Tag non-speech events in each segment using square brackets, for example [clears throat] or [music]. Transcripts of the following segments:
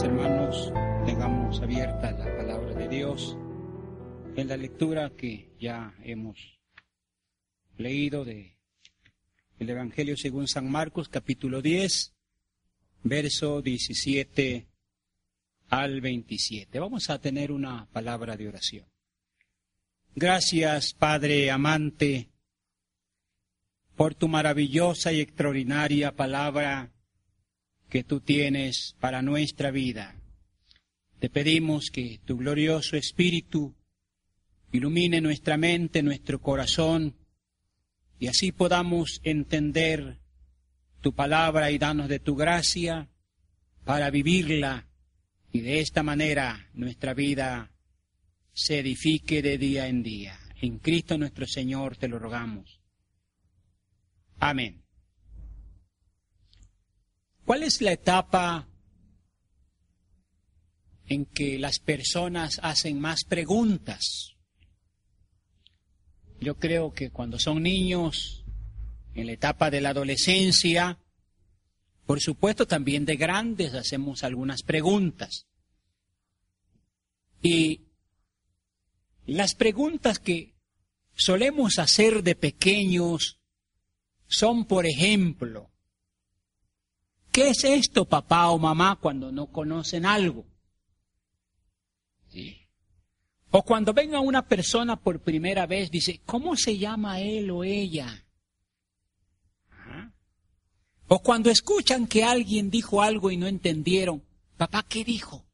hermanos. Tengamos abierta la palabra de Dios en la lectura que ya hemos leído de el Evangelio según San Marcos, capítulo 10, verso 17 al 27. Vamos a tener una palabra de oración. Gracias, Padre amante, por tu maravillosa y extraordinaria palabra que tú tienes para nuestra vida. Te pedimos que tu glorioso Espíritu ilumine nuestra mente, nuestro corazón, y así podamos entender tu palabra y darnos de tu gracia para vivirla y de esta manera nuestra vida se edifique de día en día. En Cristo nuestro Señor te lo rogamos. Amén. ¿Cuál es la etapa en que las personas hacen más preguntas? Yo creo que cuando son niños, en la etapa de la adolescencia, por supuesto también de grandes hacemos algunas preguntas. Y las preguntas que solemos hacer de pequeños son, por ejemplo, ¿Qué es esto, papá o mamá, cuando no conocen algo? O cuando venga una persona por primera vez, dice, ¿cómo se llama él o ella? O cuando escuchan que alguien dijo algo y no entendieron, papá, ¿qué dijo?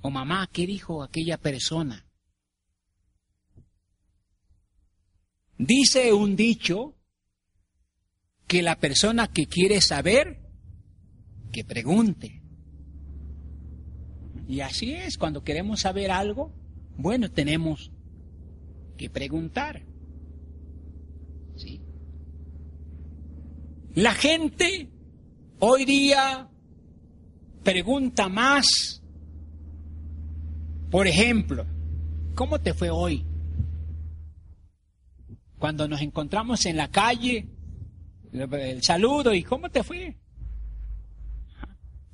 O mamá, ¿qué dijo aquella persona? Dice un dicho que la persona que quiere saber que pregunte. Y así es, cuando queremos saber algo, bueno, tenemos que preguntar. ¿Sí? La gente hoy día pregunta más, por ejemplo, ¿cómo te fue hoy? Cuando nos encontramos en la calle, el saludo y ¿cómo te fue?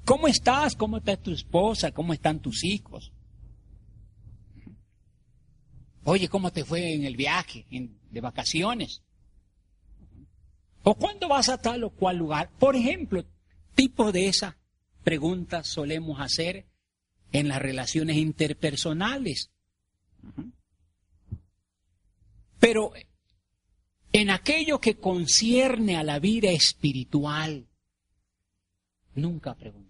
¿Cómo estás? ¿Cómo está tu esposa? ¿Cómo están tus hijos? Oye, ¿cómo te fue en el viaje de vacaciones? ¿O cuándo vas a tal o cual lugar? Por ejemplo, tipo de esas preguntas solemos hacer en las relaciones interpersonales. Pero en aquello que concierne a la vida espiritual, nunca preguntamos.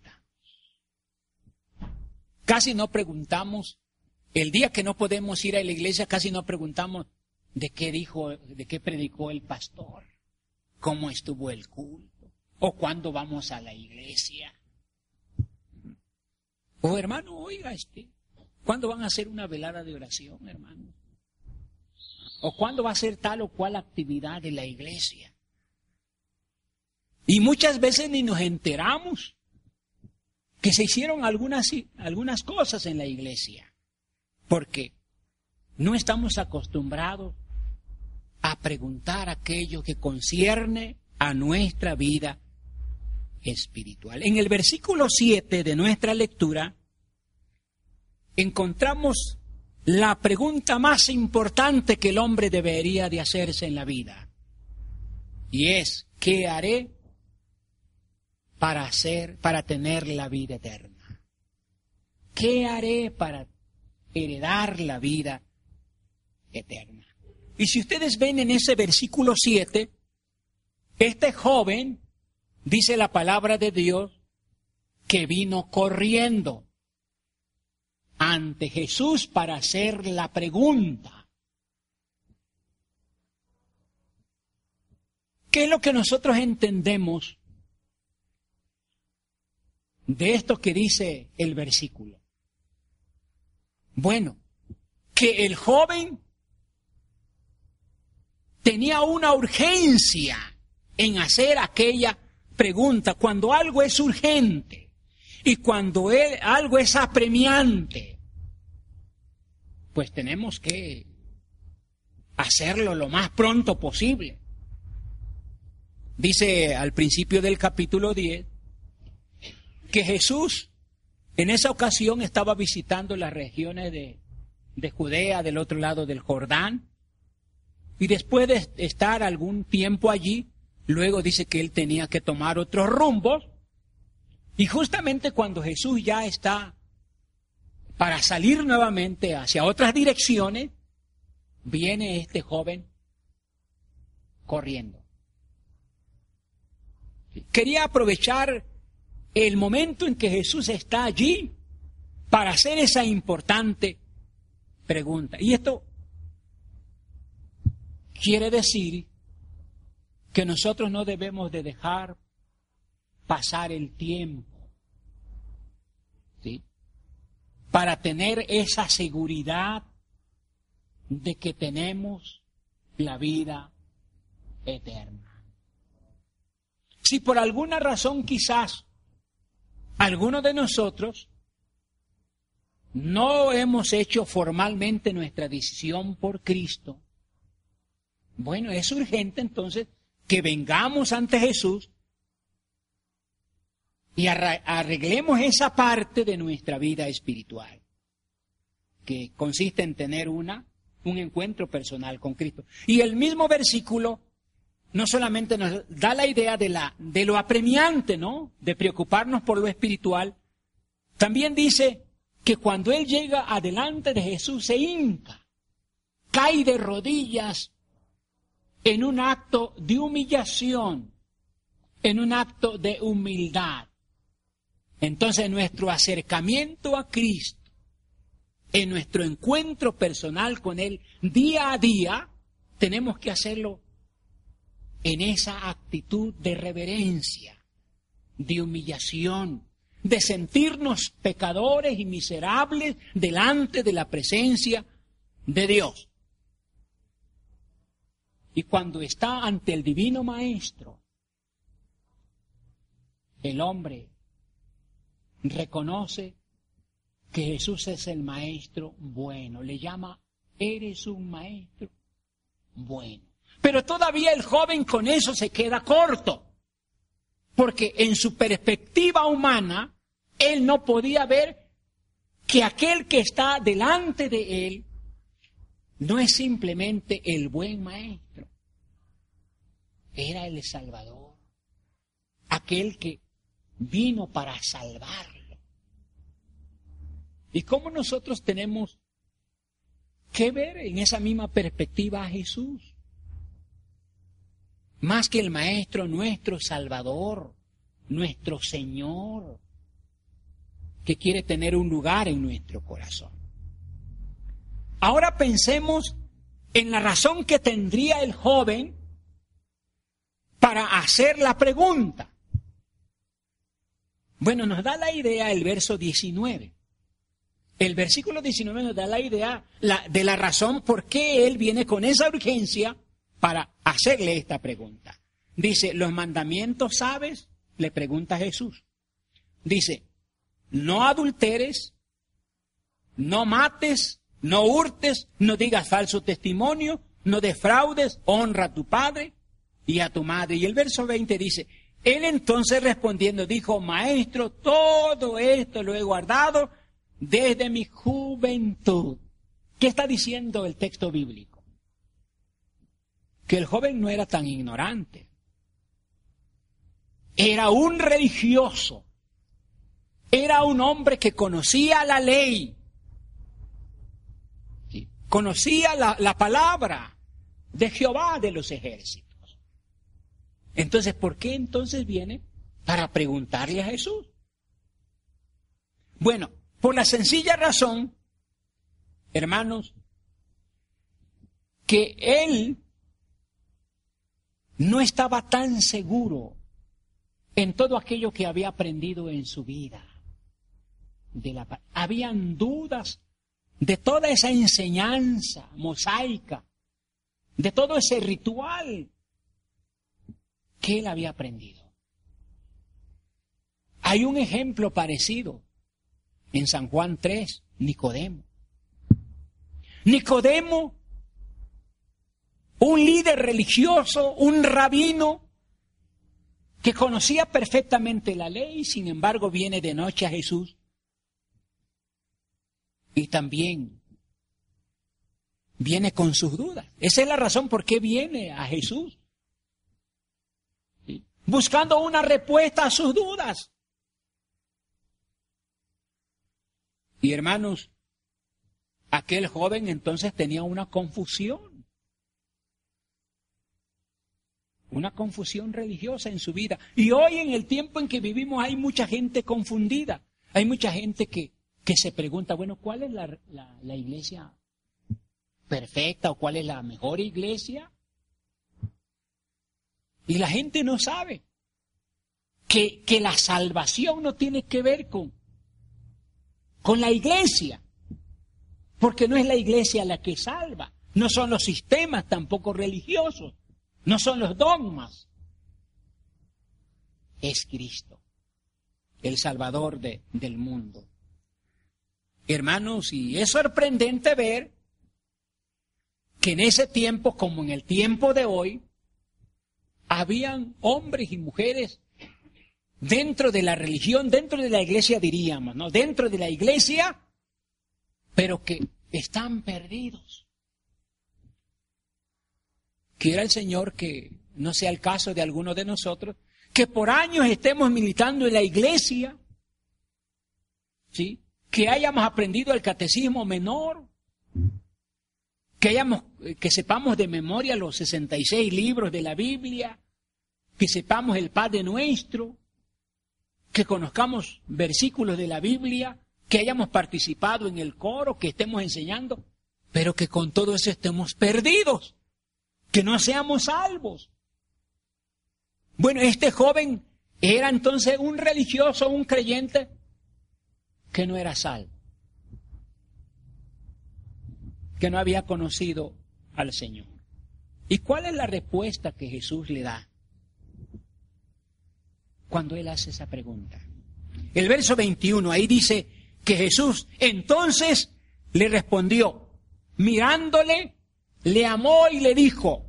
Casi no preguntamos, el día que no podemos ir a la iglesia, casi no preguntamos de qué dijo, de qué predicó el pastor, cómo estuvo el culto, o cuándo vamos a la iglesia. O hermano, oiga, este, ¿cuándo van a hacer una velada de oración, hermano? ¿O cuándo va a ser tal o cual actividad de la iglesia? Y muchas veces ni nos enteramos que se hicieron algunas, algunas cosas en la iglesia, porque no estamos acostumbrados a preguntar aquello que concierne a nuestra vida espiritual. En el versículo 7 de nuestra lectura encontramos la pregunta más importante que el hombre debería de hacerse en la vida. Y es, ¿qué haré para hacer, para tener la vida eterna? ¿Qué haré para heredar la vida eterna? Y si ustedes ven en ese versículo 7, este joven, dice la palabra de Dios, que vino corriendo ante Jesús para hacer la pregunta. ¿Qué es lo que nosotros entendemos de esto que dice el versículo? Bueno, que el joven tenía una urgencia en hacer aquella pregunta cuando algo es urgente y cuando algo es apremiante, pues tenemos que hacerlo lo más pronto posible. Dice al principio del capítulo 10 que Jesús En esa ocasión estaba visitando las regiones de, de Judea, del otro lado del Jordán, y después de estar algún tiempo allí, luego dice que él tenía que tomar otros rumbos, y justamente cuando Jesús ya está para salir nuevamente hacia otras direcciones, viene este joven corriendo. Quería aprovechar el momento en que Jesús está allí para hacer esa importante pregunta. Y esto quiere decir que nosotros no debemos de dejar pasar el tiempo ¿sí? para tener esa seguridad de que tenemos la vida eterna. Si por alguna razón quizás alguno de nosotros no hemos hecho formalmente nuestra decisión por Cristo, bueno, es urgente entonces que vengamos ante Jesús y arreglemos esa parte de nuestra vida espiritual, que consiste en tener una, un encuentro personal con Cristo. Y el mismo versículo no solamente nos da la idea de, la, lo apremiante, ¿no? De preocuparnos por lo espiritual, también dice que cuando Él llega adelante de Jesús se hinca, cae de rodillas en un acto de humillación, en un acto de humildad. Entonces nuestro acercamiento a Cristo, en nuestro encuentro personal con Él día a día, tenemos que hacerlo en esa actitud de reverencia, de humillación, de sentirnos pecadores y miserables delante de la presencia de Dios. Y cuando está ante el divino Maestro, el hombre reconoce que Jesús es el Maestro bueno. Le llama, eres un Maestro bueno. Pero todavía el joven con eso se queda corto, porque en su perspectiva humana, él no podía ver que aquel que está delante de él no es simplemente el buen maestro, era el Salvador, aquel que vino para salvarlo. ¿Y cómo nosotros tenemos que ver en esa misma perspectiva a Jesús? Más que el Maestro, nuestro Salvador, nuestro Señor, que quiere tener un lugar en nuestro corazón. Ahora pensemos en la razón que tendría el joven para hacer la pregunta. Bueno, nos da la idea el verso 19. El versículo 19 nos da la idea de la razón por qué él viene con esa urgencia para hacerle esta pregunta. Dice, ¿los mandamientos sabes? Le pregunta Jesús. Dice, no adulteres, no mates, no hurtes, no digas falso testimonio, no defraudes, honra a tu padre y a tu madre. Y el verso 20 dice, él entonces respondiendo dijo, maestro, todo esto lo he guardado desde mi juventud. ¿Qué está diciendo el texto bíblico? Que el joven no era tan ignorante. Era un religioso. Era un hombre que conocía la ley. Conocía la, la palabra de Jehová de los ejércitos. Entonces, ¿por qué entonces viene? Para preguntarle a Jesús. Bueno, por la sencilla razón, hermanos, que él no estaba tan seguro en todo aquello que había aprendido en su vida. De la, habían dudas de toda esa enseñanza mosaica, de todo ese ritual que él había aprendido. Hay un ejemplo parecido en San Juan 3, Nicodemo. Nicodemo un líder religioso, un rabino, que conocía perfectamente la ley, sin embargo viene de noche a Jesús y también viene con sus dudas. Esa es la razón por qué viene a Jesús. Buscando una respuesta a sus dudas. Y hermanos, aquel joven entonces tenía una confusión. Una confusión religiosa en su vida. Y hoy en el tiempo en que vivimos hay mucha gente confundida. Hay mucha gente que, que se pregunta, bueno, ¿cuál es la, la iglesia perfecta o cuál es la mejor iglesia? Y la gente no sabe que, que la salvación no tiene que ver con, con la iglesia, porque no es la iglesia la que salva, no son los sistemas tampoco religiosos, no son los dogmas, es Cristo, el Salvador de, del mundo. Hermanos, y es sorprendente ver que en ese tiempo, como en el tiempo de hoy, habían hombres y mujeres dentro de la religión, dentro de la iglesia diríamos, ¿no? Dentro de la iglesia, pero que están perdidos. Quiera el Señor que no sea el caso de alguno de nosotros, que por años estemos militando en la iglesia, ¿sí? Que hayamos aprendido el catecismo menor, que hayamos, que sepamos de memoria los 66 libros de la Biblia, que sepamos el Padre Nuestro, que conozcamos versículos de la Biblia, que hayamos participado en el coro, que estemos enseñando, pero que con todo eso estemos perdidos, que no seamos salvos. Bueno, este joven era entonces un religioso, un creyente, que no era salvo, que no había conocido al Señor. ¿Y cuál es la respuesta que Jesús le da? cuando él hace esa pregunta. El verso 21, ahí dice que Jesús entonces le respondió, mirándole, le amó y le dijo,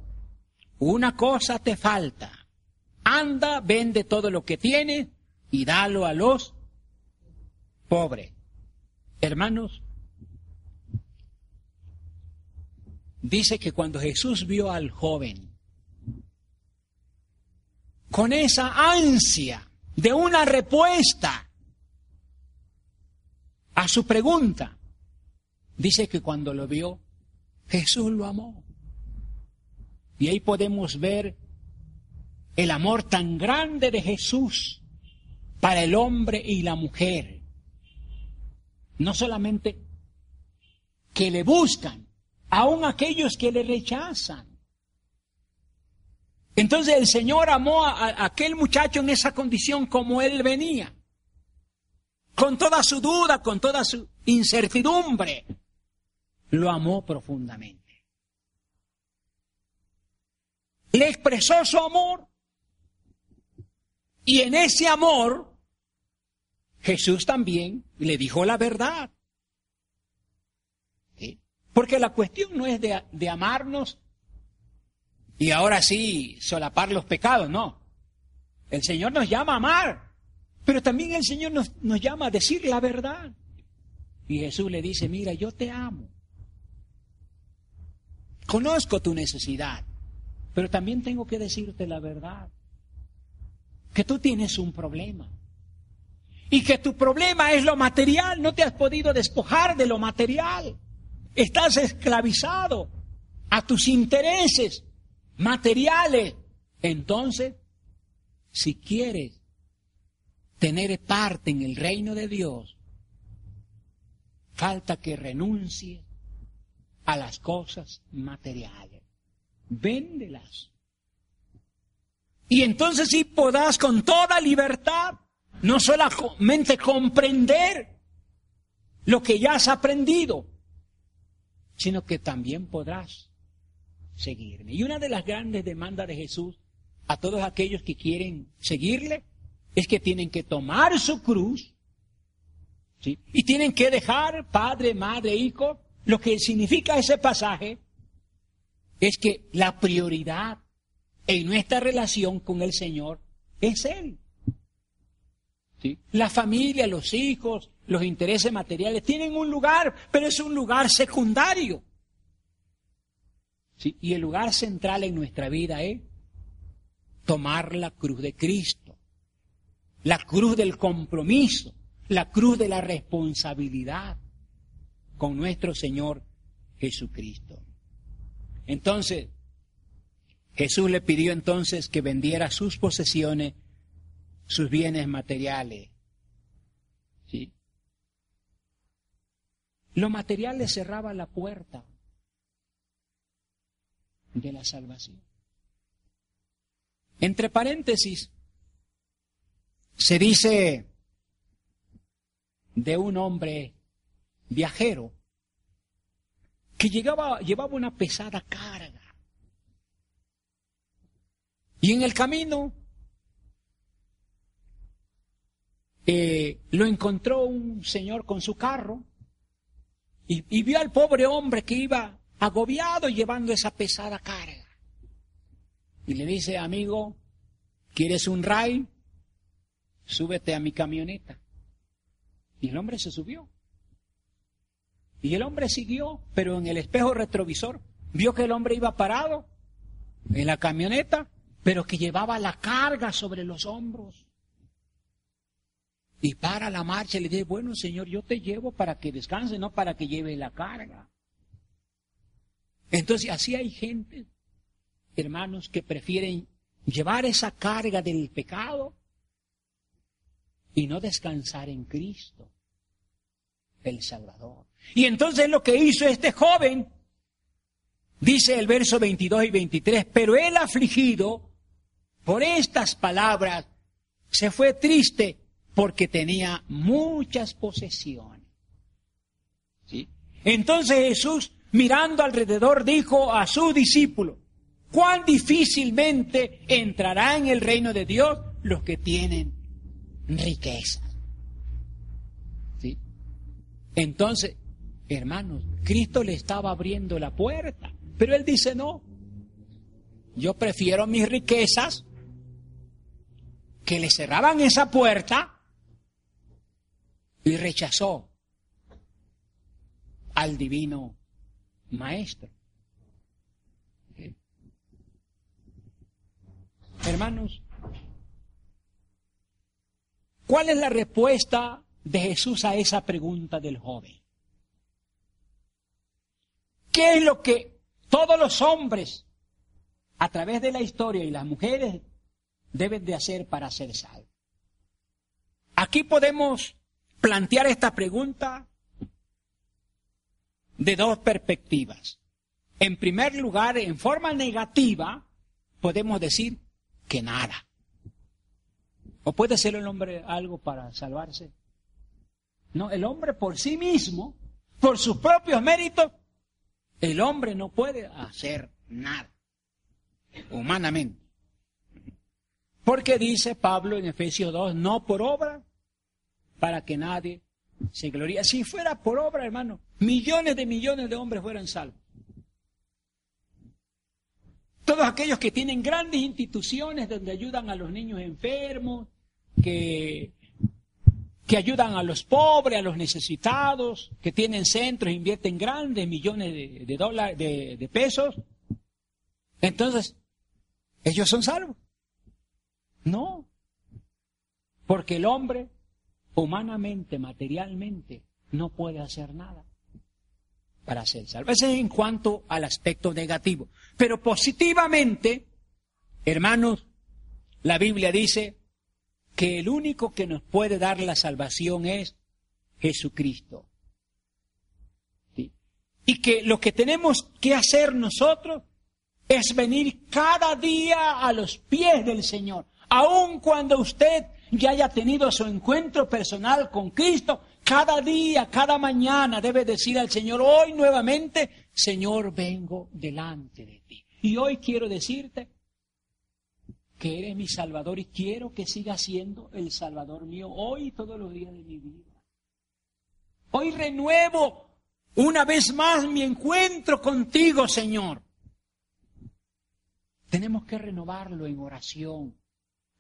una cosa te falta, anda, vende todo lo que tienes y dalo a los pobres. Hermanos, dice que cuando Jesús vio al joven con esa ansia de una respuesta a su pregunta. Dice que cuando lo vio, Jesús lo amó. Y ahí podemos ver el amor tan grande de Jesús para el hombre y la mujer. No solamente que le buscan, aun aquellos que le rechazan. Entonces el Señor amó a, aquel muchacho en esa condición como él venía, con toda su duda, con toda su incertidumbre. Lo amó profundamente. Le expresó su amor. Y en ese amor, Jesús también le dijo la verdad. Porque la cuestión no es de, de amarnos y ahora sí solapar los pecados, no. El Señor nos llama a amar, pero también el Señor nos, nos llama a decir la verdad. Y Jesús le dice, mira, yo te amo. Conozco tu necesidad, pero también tengo que decirte la verdad. Que tú tienes un problema. Y que tu problema es lo material, no te has podido despojar de lo material. Estás esclavizado a tus intereses, materiales. Entonces, si quieres tener parte en el reino de Dios, falta que renuncie a las cosas materiales. Véndelas. Y entonces sí podrás con toda libertad no solamente comprender lo que ya has aprendido, sino que también podrás seguirme. Y una de las grandes demandas de Jesús a todos aquellos que quieren seguirle es que tienen que tomar su cruz ¿sí? y tienen que dejar padre, madre, hijo. Lo que significa ese pasaje es que la prioridad en nuestra relación con el Señor es Él. ¿Sí? La familia, los hijos, los intereses materiales tienen un lugar, pero es un lugar secundario. ¿Sí? Y el lugar central en nuestra vida es tomar la cruz de Cristo, la cruz del compromiso, la cruz de la responsabilidad con nuestro Señor Jesucristo. Entonces, Jesús le pidió entonces que vendiera sus posesiones, sus bienes materiales. Lo material le cerraba la puerta de la salvación. Entre paréntesis, se dice de un hombre viajero que llegaba, llevaba una pesada carga. Y en el camino eh, lo encontró un señor con su carro y, y vio al pobre hombre que iba agobiado llevando esa pesada carga. Y le dice, amigo, ¿quieres un ray? Súbete a mi camioneta. Y el hombre se subió. Y el hombre siguió, pero en el espejo retrovisor vio que el hombre iba parado en la camioneta, pero que llevaba la carga sobre los hombros. Y para la marcha le dice, bueno, Señor, yo te llevo para que descanse, no para que lleve la carga. Entonces, así hay gente, hermanos, que prefieren llevar esa carga del pecado y no descansar en Cristo, el Salvador. Y entonces lo que hizo este joven, dice el verso 22 y 23, pero él afligido por estas palabras se fue triste porque tenía muchas posesiones. ¿Sí? Entonces Jesús, mirando alrededor, dijo a su discípulo, cuán difícilmente entrará en el reino de Dios los que tienen riqueza. ¿Sí? Entonces, hermanos, Cristo le estaba abriendo la puerta, pero él dice, no, yo prefiero mis riquezas que le cerraban esa puerta y rechazó al divino maestro. Hermanos, ¿cuál es la respuesta de Jesús a esa pregunta del joven? ¿Qué es lo que todos los hombres a través de la historia y las mujeres deben de hacer para ser salvos? Aquí podemos plantear esta pregunta de dos perspectivas. En primer lugar, en forma negativa, podemos decir que nada. ¿O puede ser el hombre algo para salvarse? No, el hombre por sí mismo, por sus propios méritos, el hombre no puede hacer nada, humanamente. Porque dice Pablo en Efesios 2, no por obra, para que nadie se gloríe. Si fuera por obra, hermano, millones de millones de hombres fueran salvos. Todos aquellos que tienen grandes instituciones donde ayudan a los niños enfermos, que, que ayudan a los pobres, a los necesitados, que tienen centros, invierten grandes millones de, dólares, de, de pesos. Entonces, ellos son salvos. No. Porque el hombre, humanamente, materialmente, no puede hacer nada para ser salvo. Ese es en cuanto al aspecto negativo. Pero positivamente, hermanos, la Biblia dice que el único que nos puede dar la salvación es Jesucristo. Y que lo que tenemos que hacer nosotros es venir cada día a los pies del Señor. Aun cuando usted ya haya tenido su encuentro personal con Cristo, cada día, cada mañana debe decir al Señor, hoy nuevamente, Señor, vengo delante de ti. Y hoy quiero decirte que eres mi Salvador y quiero que siga siendo el Salvador mío hoy todos los días de mi vida. Hoy renuevo una vez más mi encuentro contigo, Señor. Tenemos que renovarlo en oración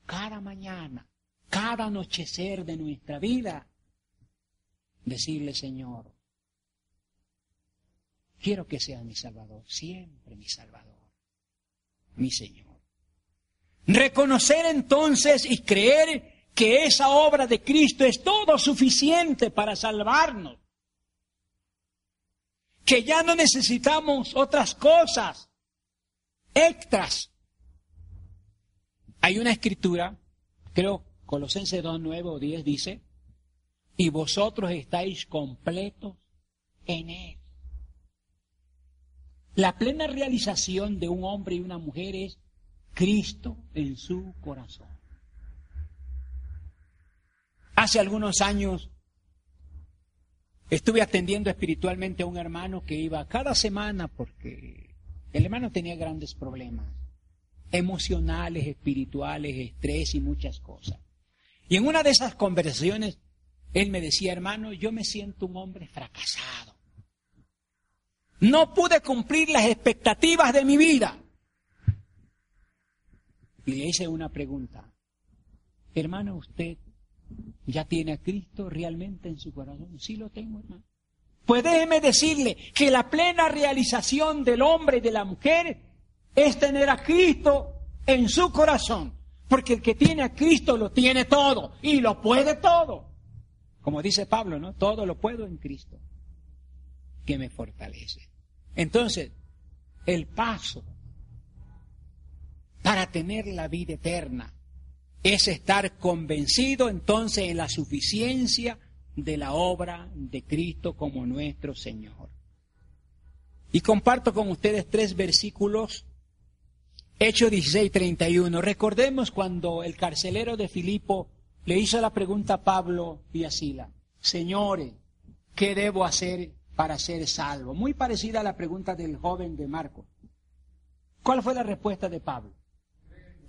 cada mañana, cada anochecer de nuestra vida. decirle, Señor, quiero que seas mi Salvador, siempre mi Salvador, mi Señor. Reconocer entonces y creer que esa obra de Cristo es todo suficiente para salvarnos. Que ya no necesitamos otras cosas extras. Hay una escritura, creo Colosenses 2, 9 o 10 dice, y vosotros estáis completos en Él. La plena realización de un hombre y una mujer es Cristo en su corazón. Hace algunos años estuve atendiendo espiritualmente a un hermano que iba cada semana porque el hermano tenía grandes problemas emocionales, espirituales, estrés y muchas cosas. Y en una de esas conversaciones, él me decía, hermano, yo me siento un hombre fracasado. No pude cumplir las expectativas de mi vida. Le hice una pregunta. Hermano, ¿usted ya tiene a Cristo realmente en su corazón? Sí lo tengo, hermano. Pues déjeme decirle que la plena realización del hombre y de la mujer es tener a Cristo en su corazón. Porque el que tiene a Cristo lo tiene todo y lo puede todo. Como dice Pablo, ¿no? Todo lo puedo en Cristo, que me fortalece. Entonces, el paso para tener la vida eterna es estar convencido entonces en la suficiencia de la obra de Cristo como nuestro Señor. Y comparto con ustedes tres versículos Hechos 16, 31. Recordemos cuando el carcelero de Filipo le hizo la pregunta a Pablo y a Sila, Señores, ¿qué debo hacer para ser salvo? Muy parecida a la pregunta del joven de Marco. ¿Cuál fue la respuesta de Pablo?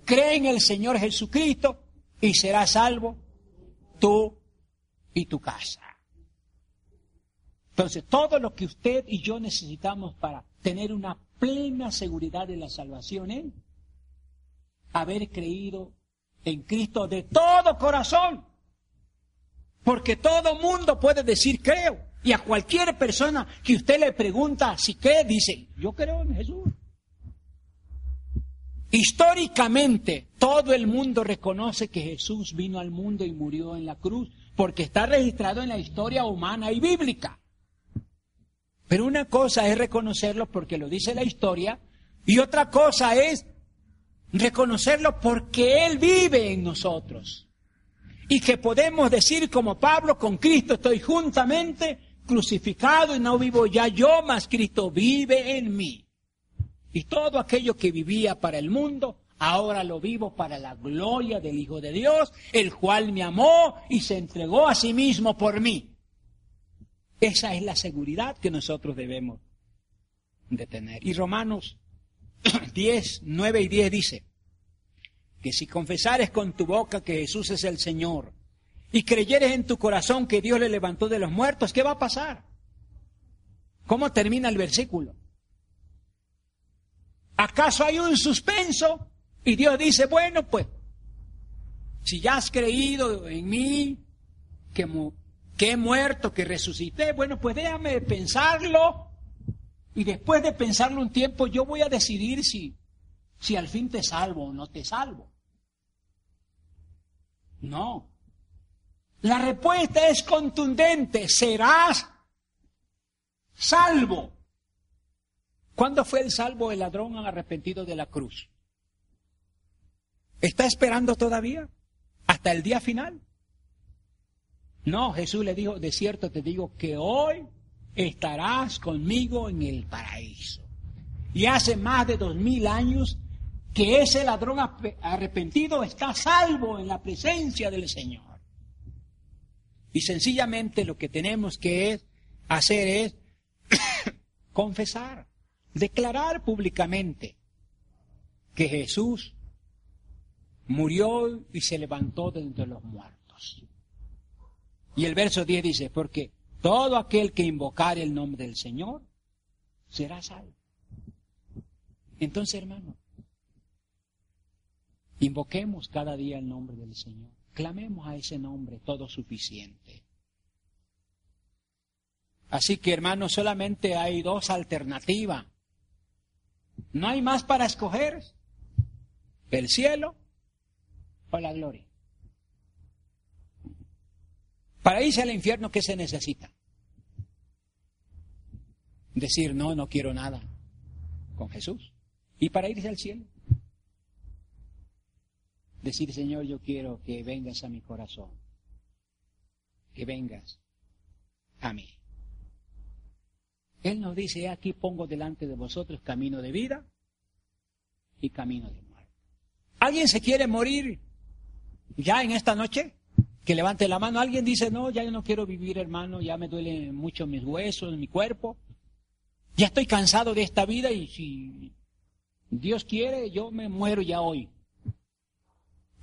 Cree en el Señor Jesucristo y serás salvo tú y tu casa. Entonces, todo lo que usted y yo necesitamos para tener una plena seguridad de la salvación en haber creído en Cristo de todo corazón. Porque todo mundo puede decir creo. Y a cualquier persona que usted le pregunta si cree, dice, yo creo en Jesús. Históricamente, todo el mundo reconoce que Jesús vino al mundo y murió en la cruz, porque está registrado en la historia humana y bíblica. Pero una cosa es reconocerlo porque lo dice la historia y otra cosa es reconocerlo porque Él vive en nosotros. Y que podemos decir como Pablo, con Cristo estoy juntamente crucificado y no vivo ya yo, mas Cristo vive en mí. Y todo aquello que vivía para el mundo, ahora lo vivo para la gloria del Hijo de Dios, el cual me amó y se entregó a sí mismo por mí. Esa es la seguridad que nosotros debemos de tener. Y Romanos [clears throat] 10, 9 y 10 dice que si confesares con tu boca que Jesús es el Señor y creyeres en tu corazón que Dios le levantó de los muertos, ¿qué va a pasar? ¿Cómo termina el versículo? ¿Acaso hay un suspenso? Y Dios dice, bueno, pues, si ya has creído en mí, que que he muerto, que resucité. Bueno, pues déjame pensarlo y después de pensarlo un tiempo yo voy a decidir si, si al fin te salvo o no te salvo. No. La respuesta es contundente, serás salvo. ¿Cuándo fue el salvo el ladrón arrepentido de la cruz? ¿Está esperando todavía? ¿Hasta el día final? No, Jesús le dijo, de cierto te digo que hoy estarás conmigo en el paraíso. Y hace más de dos mil años que ese ladrón arrepentido está salvo en la presencia del Señor. Y sencillamente lo que tenemos que hacer es [coughs] confesar, declarar públicamente que Jesús murió y se levantó de entre los muertos. Y el verso 10 dice, porque todo aquel que invocare el nombre del Señor será salvo. Entonces, hermano, invoquemos cada día el nombre del Señor. Clamemos a ese nombre todo suficiente. Así que hermanos, solamente hay dos alternativas. No hay más para escoger. El cielo o la gloria. Para irse al infierno, ¿qué se necesita? Decir, no, no quiero nada con Jesús. Y para irse al cielo. Decir, Señor, yo quiero que vengas a mi corazón. Que vengas a mí. Él nos dice, aquí pongo delante de vosotros camino de vida y camino de muerte. ¿Alguien se quiere morir ya en esta noche? Que levante la mano. Alguien dice, no, ya yo no quiero vivir, hermano, ya me duelen mucho mis huesos, mi cuerpo. Ya estoy cansado de esta vida y si Dios quiere, yo me muero ya hoy.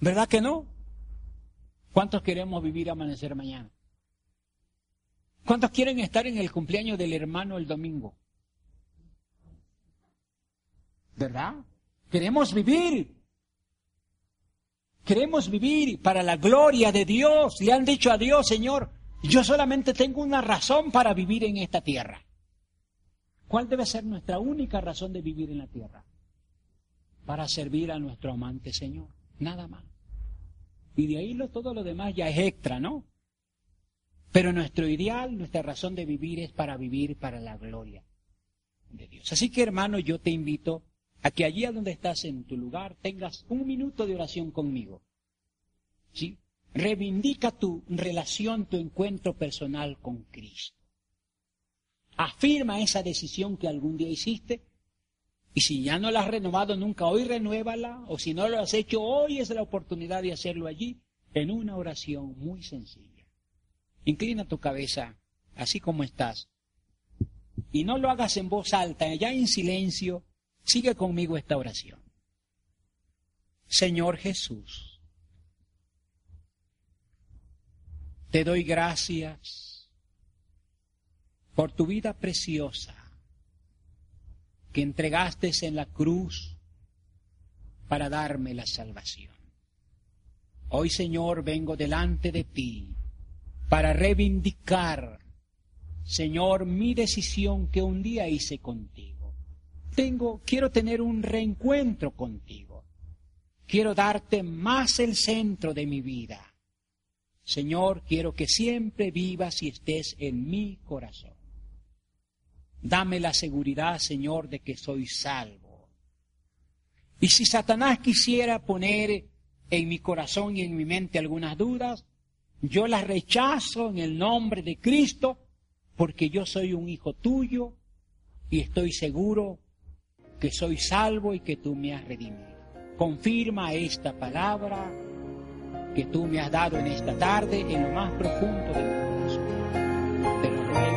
¿Verdad que no? ¿Cuántos queremos vivir amanecer mañana? ¿Cuántos quieren estar en el cumpleaños del hermano el domingo? ¿Verdad? Queremos vivir. Queremos vivir para la gloria de Dios. Le han dicho a Dios, Señor, yo solamente tengo una razón para vivir en esta tierra. ¿Cuál debe ser nuestra única razón de vivir en la tierra? Para servir a nuestro amante Señor. Nada más. Y de ahí lo, todo lo demás ya es extra, ¿no? Pero nuestro ideal, nuestra razón de vivir es para vivir para la gloria de Dios. Así que hermano, yo te invito a que allí donde estás en tu lugar tengas un minuto de oración conmigo. ¿Sí? Reivindica tu relación, tu encuentro personal con Cristo. Afirma esa decisión que algún día hiciste y si ya no la has renovado nunca, hoy renuévala o si no lo has hecho, hoy es la oportunidad de hacerlo allí en una oración muy sencilla. Inclina tu cabeza así como estás. Y no lo hagas en voz alta, ya en silencio. Sigue conmigo esta oración. Señor Jesús, te doy gracias por tu vida preciosa que entregaste en la cruz para darme la salvación. Hoy, Señor, vengo delante de ti para reivindicar, Señor, mi decisión que un día hice contigo. Tengo, quiero tener un reencuentro contigo. Quiero darte más el centro de mi vida. Señor, quiero que siempre vivas y estés en mi corazón. Dame la seguridad, Señor, de que soy salvo. Y si Satanás quisiera poner en mi corazón y en mi mente algunas dudas, yo las rechazo en el nombre de Cristo porque yo soy un hijo tuyo y estoy seguro que soy salvo y que tú me has redimido. Confirma esta palabra que tú me has dado en esta tarde en lo más profundo de mi corazón.